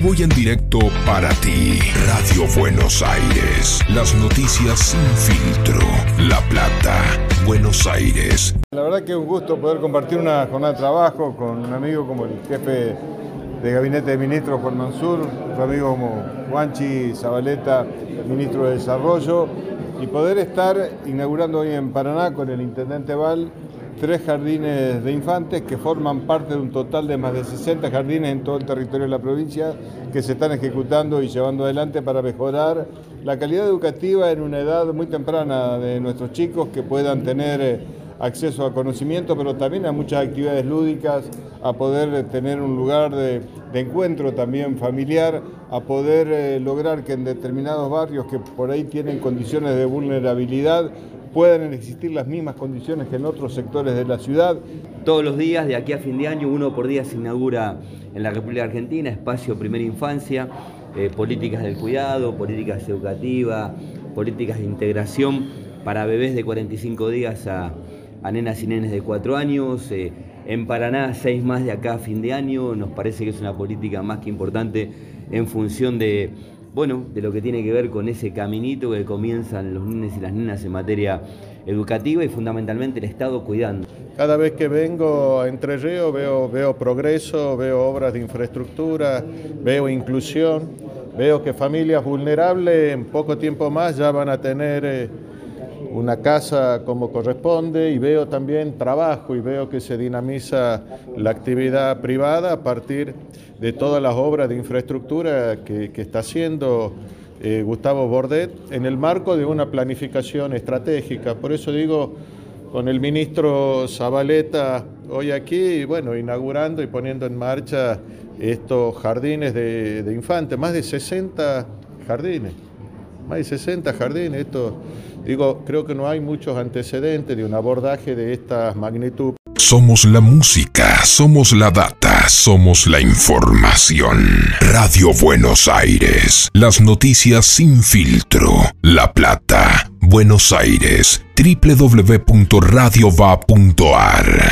vivo y en directo para ti. Radio Buenos Aires. Las noticias sin filtro. La Plata, Buenos Aires. La verdad que es un gusto poder compartir una jornada de trabajo con un amigo como el jefe de Gabinete de Ministros, Juan Mansur, otro amigo como Juanchi Zabaleta, ministro de Desarrollo, y poder estar inaugurando hoy en Paraná con el intendente Val tres jardines de infantes que forman parte de un total de más de 60 jardines en todo el territorio de la provincia que se están ejecutando y llevando adelante para mejorar la calidad educativa en una edad muy temprana de nuestros chicos que puedan tener eh, acceso a conocimiento, pero también a muchas actividades lúdicas, a poder tener un lugar de, encuentro también familiar, a poder eh, lograr que en determinados barrios que por ahí tienen condiciones de vulnerabilidad puedan existir las mismas condiciones que en otros sectores de la ciudad. Todos los días, de aquí a fin de año, uno por día se inaugura en la República Argentina, espacio primera infancia, eh, políticas del cuidado, políticas educativas, políticas de integración para bebés de 45 días a, nenas y nenes de 4 años. Eh, en Paraná, seis más de acá a fin de año. Nos parece que es una política más que importante en función de bueno, de lo que tiene que ver con ese caminito que comienzan los niños y las nenas en materia educativa y fundamentalmente el Estado cuidando. Cada vez que vengo a Entre Ríos veo, veo progreso, veo obras de infraestructura, veo inclusión, veo que familias vulnerables en poco tiempo más ya van a tener eh, una casa como corresponde y veo también trabajo y veo que se dinamiza la actividad privada a partir de todas las obras de infraestructura que, está haciendo eh, Gustavo Bordet en el marco de una planificación estratégica. Por eso digo, con el ministro Zabaleta hoy aquí, bueno, inaugurando y poniendo en marcha estos jardines de, de infantes, más de 60 jardines más de 60 jardines. Esto, digo, creo que no hay muchos antecedentes de un abordaje de esta magnitud. Somos la música, somos la data, somos la información. Radio Buenos Aires, las noticias sin filtro. La Plata, Buenos Aires, www.radiova.ar.